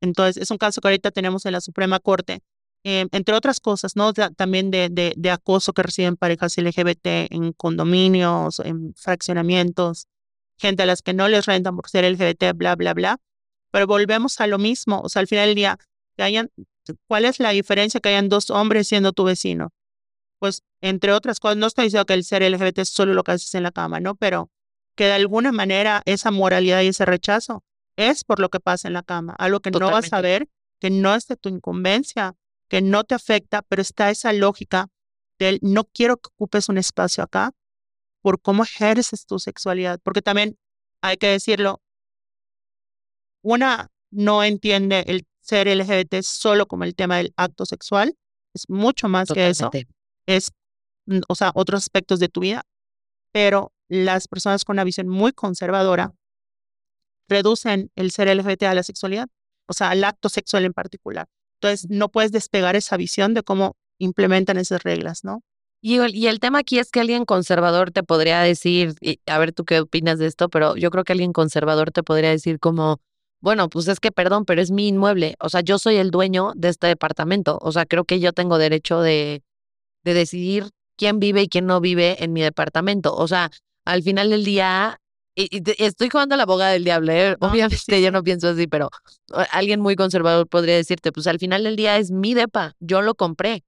Entonces, es un caso que ahorita tenemos en la Suprema Corte, eh, entre otras cosas, ¿no? también de, de, de, acoso que reciben parejas LGBT en condominios, en fraccionamientos, gente a las que no les rentan por ser LGBT, bla, bla, bla. Pero volvemos a lo mismo, o sea, al final del día, que hayan, ¿cuál es la diferencia que hayan dos hombres siendo tu vecino? Pues, entre otras cosas, no estoy diciendo que el ser LGBT es solo lo que haces en la cama, ¿no? Pero que de alguna manera esa moralidad y ese rechazo es por lo que pasa en la cama, algo que no vas a ver, que no es de tu incumbencia, que no te afecta, pero está esa lógica del no quiero que ocupes un espacio acá por cómo ejerces tu sexualidad, porque también hay que decirlo, una no entiende el ser LGBT solo como el tema del acto sexual, es mucho más que eso. Es, mm, o sea, otros aspectos de tu vida, pero las personas con una visión muy conservadora reducen el ser LGBT a la sexualidad, o sea, al acto sexual en particular. Entonces, no puedes despegar esa visión de cómo implementan esas reglas, ¿no? Y el, y el tema aquí es que alguien conservador te podría decir, y a ver tú qué opinas de esto, pero yo creo que alguien conservador te podría decir como, bueno, pues es que perdón, pero es mi inmueble. O sea, yo soy el dueño de este departamento. O sea, creo que yo tengo derecho de, de decidir quién vive y quién no vive en mi departamento. O sea, al final del día, y, estoy jugando a la abogada del diablo. ¿eh? Obviamente *laughs* yo no pienso así, pero alguien muy conservador podría decirte, pues al final del día es mi depa, yo lo compré.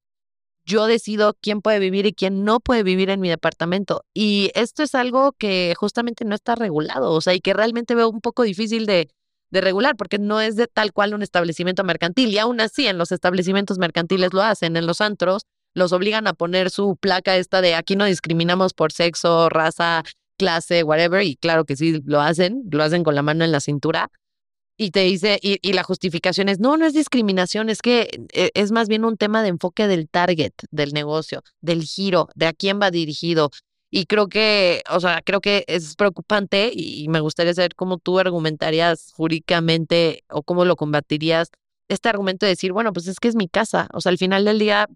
Yo decido quién puede vivir y quién no puede vivir en mi departamento. Y esto es algo que justamente no está regulado, o sea, y que realmente veo un poco difícil de, de regular, porque no es de tal cual un establecimiento mercantil. Y aún así, en los establecimientos mercantiles lo hacen, en los antros los obligan a poner su placa esta de aquí no discriminamos por sexo, raza, clase, whatever, y claro que sí lo hacen, lo hacen con la mano en la cintura. Y te dice, y, y la justificación es, no, no es discriminación, es que eh, es más bien un tema de enfoque del target del negocio, del giro, de a quién va dirigido, y creo que, o sea, creo que es preocupante y me gustaría saber cómo tú argumentarías jurídicamente o cómo lo combatirías este argumento de decir, bueno, pues es que es mi casa. O sea, al final del día,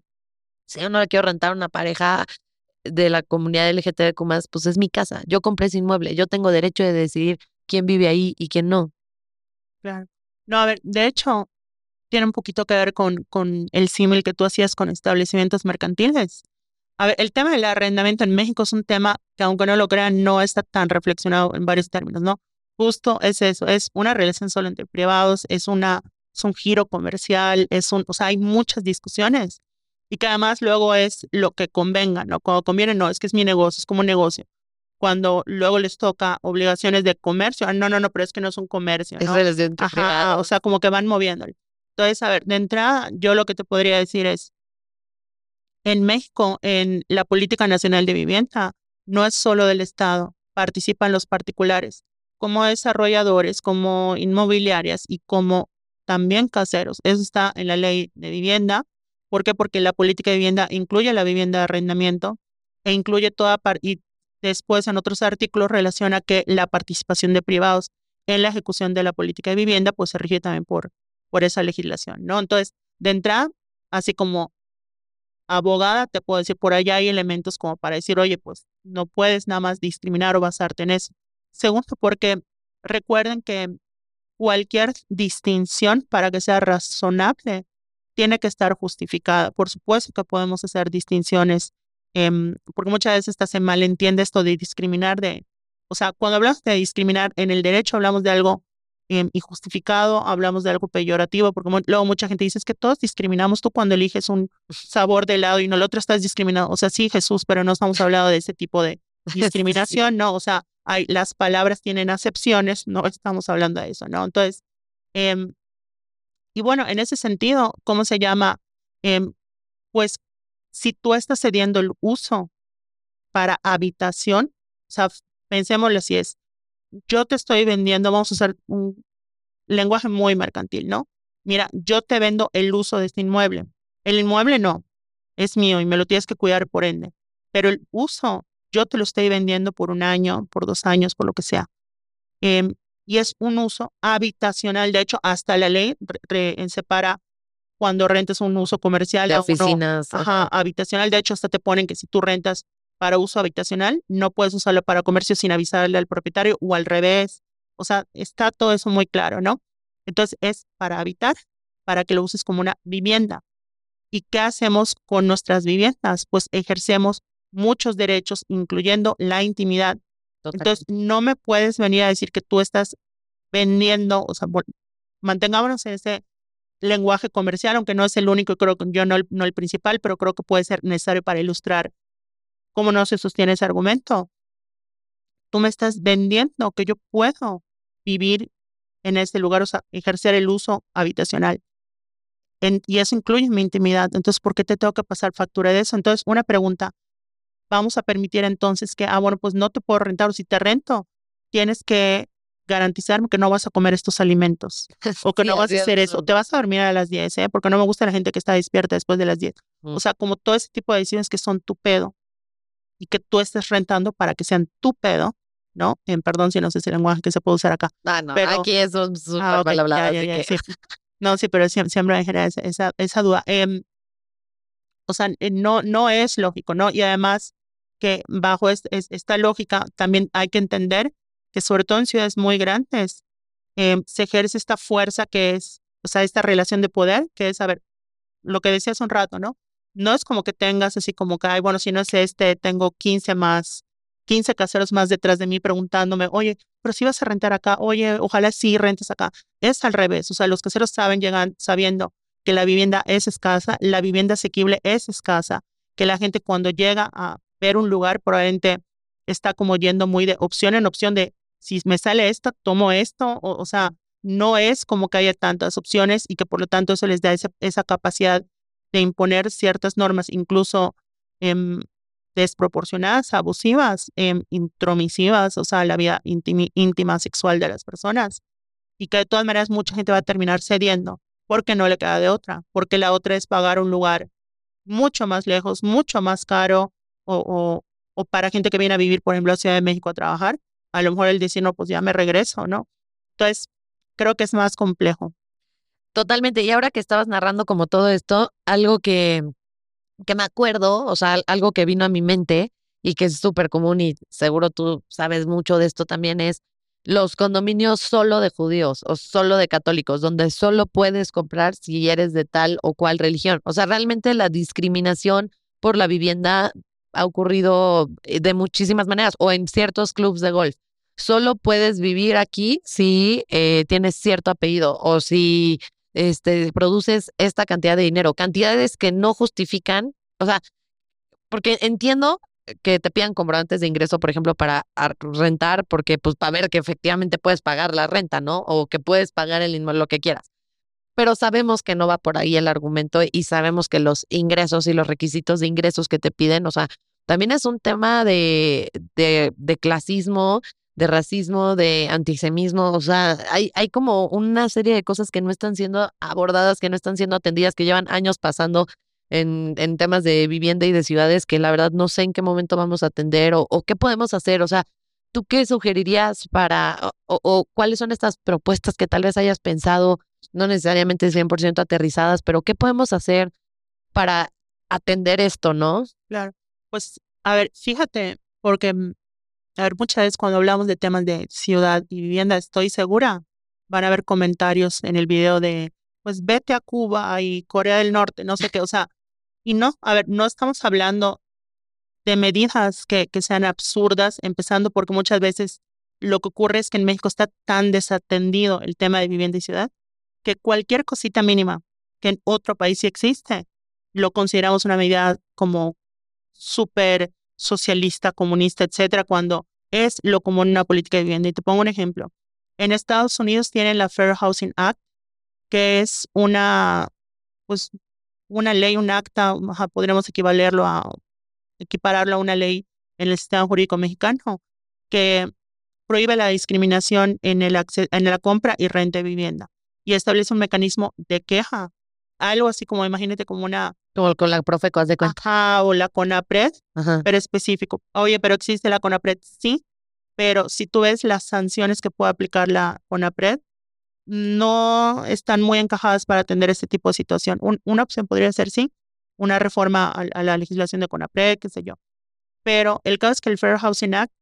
si yo no le quiero rentar a una pareja de la comunidad LGTBQ+, pues es mi casa. Yo compré ese inmueble. Yo tengo derecho de decidir quién vive ahí y quién no. Claro. No, a ver, de hecho, tiene un poquito que ver con, con el símil que tú hacías con establecimientos mercantiles. A ver, el tema del arrendamiento en México es un tema que, aunque no lo crean, no está tan reflexionado en varios términos, ¿no? Justo es eso, es una relación solo entre privados, es, una, es un giro comercial, es un, o sea, hay muchas discusiones y que además luego es lo que convenga, ¿no? Cuando conviene, no, es que es mi negocio, es como un negocio. cuando luego les toca obligaciones de comercio, ah, no, no, no, pero es que no es un comercio, Es ¿no? relación Ajá, privada. o sea, como que van moviéndolo. Entonces, a ver, de entrada, yo lo que te podría decir es, en México, en la política nacional de vivienda, no es solo del Estado, participan los particulares, como desarrolladores, como inmobiliarias y como también caseros. Eso está en la ley de vivienda. ¿Por qué? Porque la política de vivienda incluye la vivienda de arrendamiento e incluye toda par y después en otros artículos relaciona que la participación de privados en la ejecución de la política de vivienda pues se rige también por, por esa legislación, ¿no? Entonces, de entrada, así como abogada, te puedo decir, por allá hay elementos como para decir, oye, pues no puedes nada más discriminar o basarte en eso. Segundo, porque recuerden que cualquier distinción para que sea razonable tiene que estar justificada. Por supuesto que podemos hacer distinciones, em, porque muchas veces hasta se malentiende esto de discriminar de, o sea, cuando hablamos de discriminar en el derecho hablamos de algo em, injustificado, hablamos de algo peyorativo, porque luego mucha gente dice es que todos discriminamos tú cuando eliges un *laughs* sabor de helado y no el otro estás discriminado. O sea, sí, Jesús, pero no estamos hablando de ese tipo de discriminación, ¿no? O sea, hay, las palabras tienen acepciones, no estamos hablando de eso, ¿no? Entonces, em, y bueno, en ese sentido, ¿cómo se llama? Em, pues si tú estás cediendo el uso para habitación, o sea, pensémoslo así es, yo te estoy vendiendo, vamos a usar un lenguaje muy mercantil, ¿no? Mira, yo te vendo el uso de este inmueble. El inmueble no, es mío y me lo tienes que cuidar por ende, pero el uso yo te lo estoy vendiendo por un año, por dos años, por lo que sea. Em, y es un uso habitacional. De hecho, hasta la ley re- separa cuando rentas un uso comercial de a uno oficinas. ajá, habitacional. De hecho, hasta te ponen que si tú rentas para uso habitacional, no puedes usarlo para comercio sin avisarle al propietario o al revés. O sea, está todo eso muy claro, ¿no? Entonces, es para habitar, para que lo uses como una vivienda. ¿Y qué hacemos con nuestras viviendas? Pues ejercemos muchos derechos, incluyendo la intimidad. Entonces, no me puedes venir a decir que tú estás vendiendo, o sea, mantengámonos en ese lenguaje comercial, aunque no es el único, creo que yo no el, principal, pero creo que puede ser necesario para ilustrar cómo no se sostiene ese argumento. Tú me estás vendiendo que yo puedo vivir en este lugar, o sea, ejercer el uso habitacional. Y eso incluye mi intimidad. Entonces, ¿por qué te tengo que pasar factura de eso? Entonces, una pregunta. Vamos a permitir entonces que, ah, bueno, pues no te puedo rentar, o si te rento, tienes que garantizarme que no vas a comer estos alimentos *laughs* o que Sí, no vas a hacer eso, o te vas a dormir a las 10, ¿eh? Porque no me gusta la gente que está despierta después de las 10. Mm. O sea, como todo ese tipo de decisiones que son tu pedo y que tú estés rentando para que sean tu pedo, ¿no? En perdón si no sé ese lenguaje que se puede usar acá. Ah, no, pero- aquí es un súper Ah, ok, mal hablado, ya, ya, ya, que- sí. *laughs* No, sí, pero siempre, siempre me genera esa, esa, esa duda. Em, o sea, eh, no, no es lógico, ¿no? Y además que bajo es- es- esta lógica también hay que entender que sobre todo en ciudades muy grandes em, se ejerce esta fuerza que es, o sea, esta relación de poder, que es, a ver, lo que decía hace un rato, ¿no? No es como que tengas así como que, ay, bueno, si no es este, tengo 15 más, 15 caseros más detrás de mí preguntándome, oye, pero si vas a rentar acá, oye, ojalá sí rentes acá. Es al revés, o sea, los caseros saben, llegan sabiendo que la vivienda es escasa, la vivienda asequible es escasa, que la gente cuando llega a ver un lugar probablemente está como yendo muy de opción en opción de si me sale esta, tomo esto, o, o sea, no es como que haya tantas opciones y que por lo tanto eso les da esa, esa capacidad de imponer ciertas normas, incluso em, desproporcionadas, abusivas, em, intromisivas, o sea, la vida íntima sexual de las personas. Y que de todas maneras mucha gente va a terminar cediendo porque no le queda de otra, porque la otra es pagar un lugar mucho más lejos, mucho más caro, o, o, o para gente que viene a vivir, por ejemplo, a Ciudad de México a trabajar, a lo mejor el decir, no, pues ya me regreso, ¿no? Entonces, creo que es más complejo. Totalmente. Y ahora que estabas narrando como todo esto, algo que, que me acuerdo, o sea, al- algo que vino a mi mente y que es súper común y seguro tú sabes mucho de esto también es los condominios solo de judíos o solo de católicos, donde solo puedes comprar si eres de tal o cual religión. O sea, realmente la discriminación por la vivienda ha ocurrido eh, de muchísimas maneras o en ciertos clubes de golf. Solo puedes vivir aquí si eh, tienes cierto apellido o si este, produces esta cantidad de dinero, cantidades que no justifican, o sea, porque entiendo que te pidan comprobantes de ingreso, por ejemplo, para rentar, porque pues para ver que efectivamente puedes pagar la renta, ¿no? O que puedes pagar el lo que quieras. Pero sabemos que no va por ahí el argumento y sabemos que los ingresos y los requisitos de ingresos que te piden, o sea, también es un tema de, de, de clasismo, de racismo, de antisemismo, o sea, hay, hay como una serie de cosas que no están siendo abordadas, que no están siendo atendidas, que llevan años pasando en, en temas de vivienda y de ciudades que la verdad no sé en qué momento vamos a atender o, o qué podemos hacer, o sea, ¿tú qué sugerirías para, o, o, cuáles son estas propuestas que tal vez hayas pensado, no necesariamente 100% aterrizadas, pero qué podemos hacer para atender esto, ¿no? Claro, pues, a ver, fíjate, porque mm, a ver, muchas veces cuando hablamos de temas de ciudad y vivienda, estoy segura, van a haber comentarios en el video de, pues vete a Cuba y Corea del Norte, no sé qué, o sea, y no, a ver, no estamos hablando de medidas que, sean absurdas, empezando porque muchas veces lo que ocurre es que en México está tan desatendido el tema de vivienda y ciudad, que cualquier cosita mínima que en otro país sí existe, lo consideramos una medida como súper socialista, comunista, etcétera, cuando es lo común en una política de vivienda. Y te pongo un ejemplo. En Estados Unidos tienen la Fair Housing Act, que es una, pues, una ley, un acta, podríamos equivalerlo a, equipararlo a una ley en el sistema jurídico mexicano, que prohíbe la discriminación en, el en la compra y renta de vivienda y establece un mecanismo de queja. Algo así como, imagínate, como una como con la profe has de cuenta. Ajá, o la CONAPRED, pero específico. Oye, pero existe la CONAPRED, sí, pero si tú ves las sanciones que puede aplicar la CONAPRED, no están muy encajadas para atender este tipo de situación. una opción podría ser, sí, una reforma a, la legislación de CONAPRED, qué sé yo. Pero el caso es que el Fair Housing Act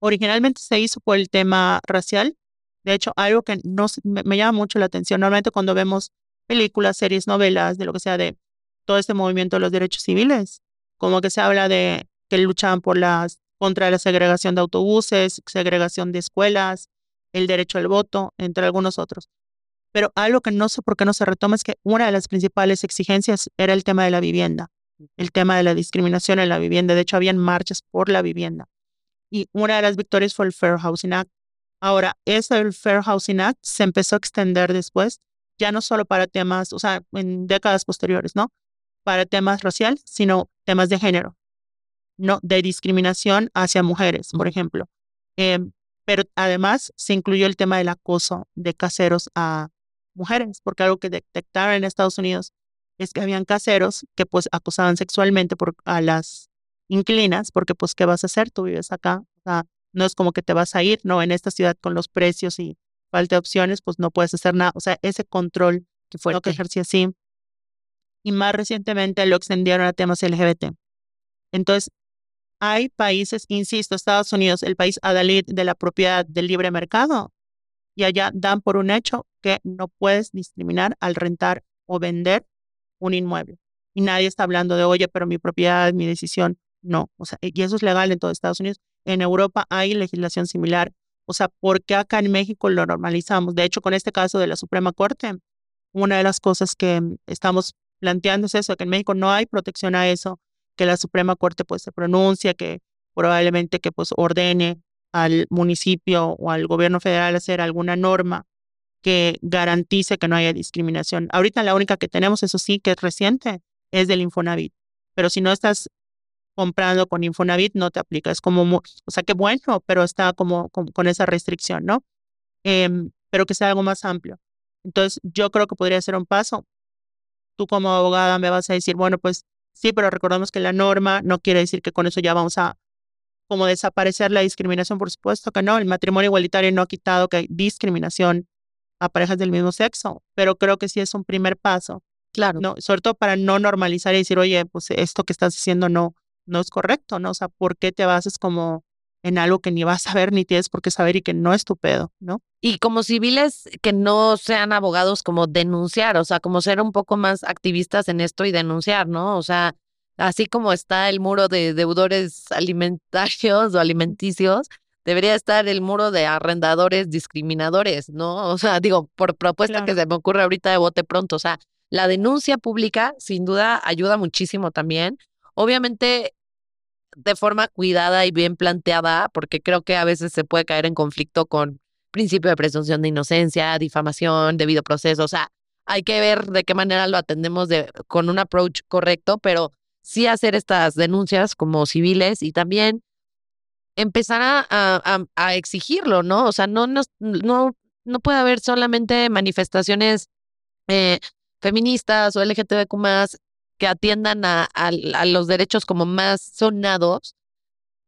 originalmente se hizo por el tema racial. De hecho, algo que me, me llama mucho la atención, normalmente cuando vemos películas, series, novelas, de lo que sea de todo este movimiento de los derechos civiles, como que se habla de que luchan por las contra la segregación de autobuses, segregación de escuelas, el derecho al voto, entre algunos otros. Pero algo que no sé por qué no se retoma es que una de las principales exigencias era el tema de la vivienda, el tema de la discriminación en la vivienda. De hecho, habían marchas por la vivienda. Y una de las victorias fue el Fair Housing Act. Ahora, ese el Fair Housing Act se empezó a extender después, ya no solo para temas, o sea, en décadas posteriores, ¿no? para temas racial, sino temas de género, no de discriminación hacia mujeres, por ejemplo. Em, pero además se incluyó el tema del acoso de caseros a mujeres, porque algo que detectaron en Estados Unidos es que habían caseros que pues acosaban sexualmente por, a las inquilinas, porque pues ¿qué vas a hacer? Tú vives acá, o sea, no es como que te vas a ir, no, en esta ciudad con los precios y falta de opciones, pues no puedes hacer nada, o sea, ese control que fue lo que ejercía así y más recientemente lo extendieron a temas LGBT. Entonces, hay países, insisto, Estados Unidos, el país adalid de la propiedad del libre mercado, y allá dan por un hecho que no puedes discriminar al rentar o vender un inmueble. Y nadie está hablando de, oye, pero mi propiedad, mi decisión. No, o sea, y eso es legal en todo Estados Unidos. En Europa hay legislación similar. O sea, ¿por qué acá en México lo normalizamos? De hecho, con este caso de la Suprema Corte, una de las cosas que estamos planteándose eso, que en México no hay protección a eso, que la Suprema Corte pues se pronuncia, que probablemente que pues ordene al municipio o al gobierno federal hacer alguna norma que garantice que no haya discriminación. Ahorita la única que tenemos, eso sí, que es reciente, es del Infonavit. Pero si no estás comprando con Infonavit, no te aplica. Es como, o sea, qué bueno, pero está como, con esa restricción, ¿no? Em, pero que sea algo más amplio. Entonces, yo creo que podría ser un paso tú como abogada me vas a decir, bueno, pues sí, pero recordemos que la norma no quiere decir que con eso ya vamos a como desaparecer la discriminación, por supuesto que no, el matrimonio igualitario no ha quitado que hay discriminación a parejas del mismo sexo, pero creo que sí es un primer paso. Claro. ¿no? Sobre todo para no normalizar y decir, oye, pues esto que estás haciendo no, no es correcto, ¿no? O sea, ¿por qué te bases como en algo que ni vas a ver ni tienes por qué saber y que no es tu pedo, ¿no? Y como civiles que no sean abogados, como denunciar, o sea, como ser un poco más activistas en esto y denunciar, ¿no? O sea, así como está el muro de deudores *laughs* alimentarios o alimenticios, debería estar el muro de arrendadores discriminadores, ¿no? O sea, digo, por propuesta que se me ocurre ahorita de bote pronto, o sea, la denuncia pública sin duda ayuda muchísimo también. Obviamente de forma cuidada y bien planteada, porque creo que a veces se puede caer en conflicto con principio de presunción de inocencia, difamación, debido proceso, o sea, hay que ver de qué manera lo atendemos de, con un approach correcto, pero sí hacer estas denuncias como civiles y también empezar a, a, exigirlo, ¿no? O sea, no, no, no, no puede haber solamente manifestaciones eh, feministas o LGTBQ más que atiendan a, los derechos como más sonados,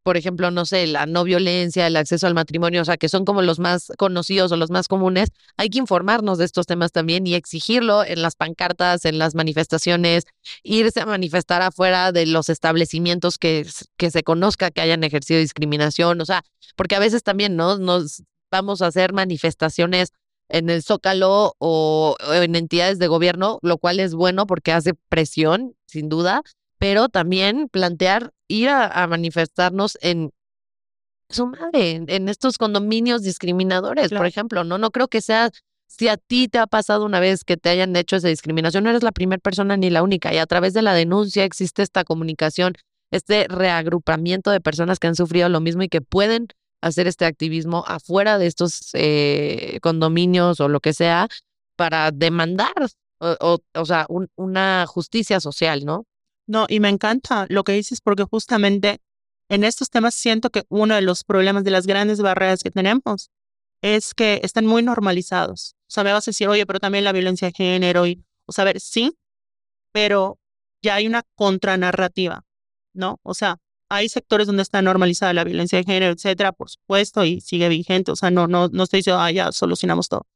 por ejemplo, no sé, la no violencia, el acceso al matrimonio, o sea, que son como los más conocidos o los más comunes, hay que informarnos de estos temas también y exigirlo en las pancartas, en las manifestaciones, irse a manifestar afuera de los establecimientos que, que se conozca que hayan ejercido discriminación, o sea, porque a veces también, ¿no? Nos vamos a hacer manifestaciones en el Zócalo o, en entidades de gobierno, lo cual es bueno porque hace presión, sin duda, pero también plantear ir a, manifestarnos en su madre, en, estos condominios discriminadores, por ejemplo, ¿no? No creo que sea, si a ti te ha pasado una vez que te hayan hecho esa discriminación, no eres la primera persona ni la única, y a través de la denuncia existe esta comunicación, este reagrupamiento de personas que han sufrido lo mismo y que pueden hacer este activismo afuera de estos eh, condominios o lo que sea para demandar, o, o, sea, una justicia social, ¿no? No, y me encanta lo que dices porque justamente en estos temas siento que uno de los problemas de las grandes barreras que tenemos es que están muy normalizados. O sea, me vas a decir, oye, pero también la violencia de género y, o sea, a ver, sí, pero ya hay una contranarrativa, ¿no? O sea, hay sectores donde está normalizada la violencia de género, etcétera, por supuesto, y sigue vigente. O sea, no, no, no estoy diciendo, ah, ya solucionamos todo.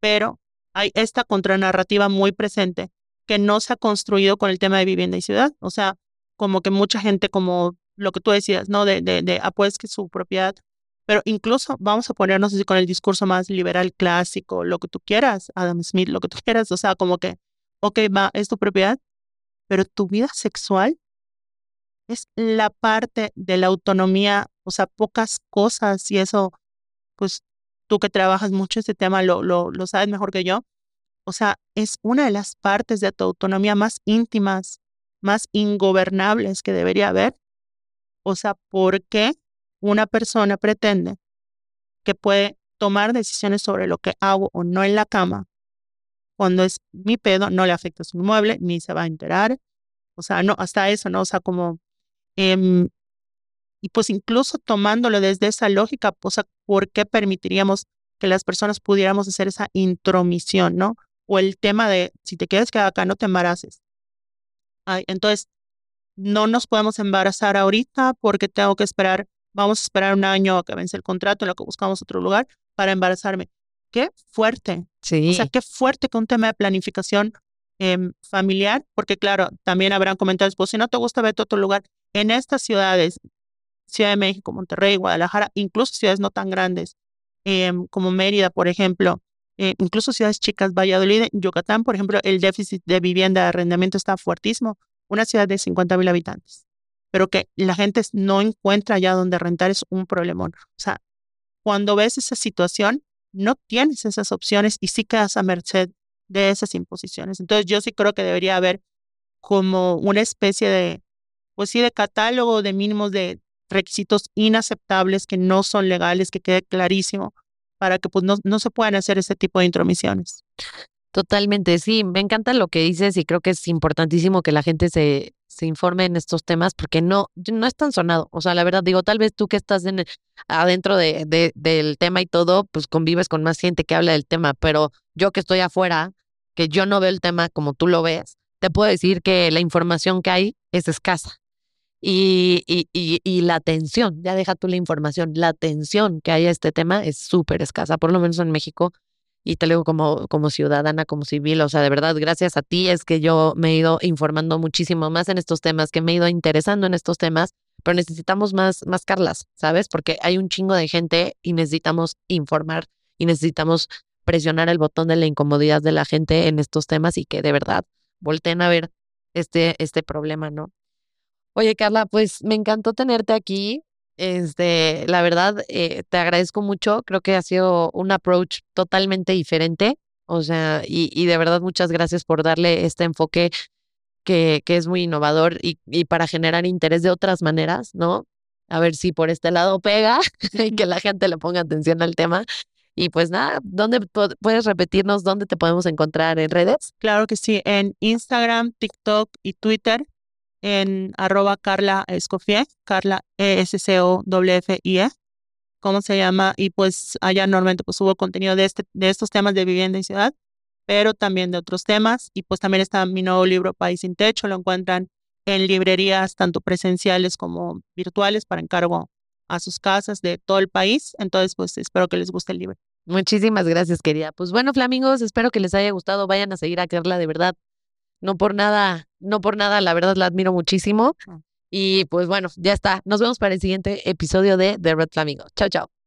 Pero hay esta contranarrativa muy presente que no se ha construido con el tema de vivienda y ciudad. O sea, como que mucha gente, como lo que tú decías, ¿no? De, de, de ah, pues que su propiedad. Pero incluso vamos a ponernos así con el discurso más liberal clásico, lo que tú quieras, Adam Smith, lo que tú quieras. O sea, como que, ok, va, es tu propiedad, pero tu vida sexual es la parte de la autonomía, o sea, pocas cosas y eso, pues tú que trabajas mucho este tema lo, lo, lo sabes mejor que yo. O sea, es una de las partes de tu autonomía más íntimas, más ingobernables que debería haber. O sea, ¿por qué una persona pretende que puede tomar decisiones sobre lo que hago o no en la cama cuando es mi pedo, no le afecta su inmueble, ni se va a enterar? O sea, no, hasta eso, ¿no? O sea, como Em, y pues incluso tomándolo desde esa lógica, pues, ¿por qué permitiríamos que las personas pudiéramos hacer esa intromisión, ¿no? O el tema de, si te quedas quedado acá, no te embaraces. Ay, entonces, no nos podemos embarazar ahorita porque tengo que esperar, vamos a esperar un año a que vence el contrato en lo que buscamos otro lugar para embarazarme. Qué fuerte. Sí. O sea, qué fuerte que un tema de planificación em, familiar, porque claro, también habrán comentarios, pues si no te gusta, vete a otro lugar en estas ciudades, Ciudad de México, Monterrey, Guadalajara, incluso ciudades no tan grandes, em, como Mérida, por ejemplo, eh, incluso ciudades chicas, Valladolid, Yucatán, por ejemplo, el déficit de vivienda de arrendamiento está fuertísimo. Una ciudad de 50 mil habitantes, pero que la gente no encuentra ya donde rentar es un problemón. O sea, cuando ves esa situación, no tienes esas opciones y sí quedas a merced de esas imposiciones. Entonces, yo sí creo que debería haber como una especie de pues sí, de catálogo de mínimos de requisitos inaceptables que no son legales, que quede clarísimo para que pues no, no se puedan hacer ese tipo de intromisiones. Totalmente, sí, me encanta lo que dices y creo que es importantísimo que la gente se, se informe en estos temas porque no, no es tan sonado. O sea, la verdad, digo, tal vez tú que estás en, adentro de, de, del tema y todo, pues convives con más gente que habla del tema, pero yo que estoy afuera, que yo no veo el tema como tú lo ves, te puedo decir que la información que hay es escasa. Y, y, y, la atención, ya deja tú la información, la atención que hay a este tema es súper escasa, por lo menos en México. Y te lo digo como, como ciudadana, como civil, o sea, de verdad, gracias a ti es que yo me he ido informando muchísimo más en estos temas, que me he ido interesando en estos temas, pero necesitamos más, más Carlas, ¿sabes? Porque hay un chingo de gente y necesitamos informar y necesitamos presionar el botón de la incomodidad de la gente en estos temas y que de verdad volteen a ver este, este problema, ¿no? Oye, Carla, pues me encantó tenerte aquí. Este, la verdad, eh, te agradezco mucho. Creo que ha sido un approach totalmente diferente. O sea, y, y de verdad muchas gracias por darle este enfoque que, que es muy innovador y, y para generar interés de otras maneras, ¿no? A ver si por este lado pega *laughs* y que *laughs* la gente le ponga atención al tema. Y pues nada, ¿dónde puedes repetirnos dónde te podemos encontrar en redes? Claro que sí, en Instagram, TikTok y Twitter, en arroba Carla Escofie, Carla E I E, ¿cómo se llama? Y pues allá normalmente pues subo contenido de este, de estos temas de vivienda y ciudad, pero también de otros temas. Y pues también está mi nuevo libro País sin Techo, lo encuentran en librerías tanto presenciales como virtuales para encargo a sus casas de todo el país. Entonces, pues espero que les guste el libro. Muchísimas gracias, querida. Pues bueno, flamingos, espero que les haya gustado. Vayan a seguir a Carla, de verdad. No por nada, no por nada, la verdad la admiro muchísimo. Y pues bueno, ya está. Nos vemos para el siguiente episodio de The Red Flamingo. Chao, chao.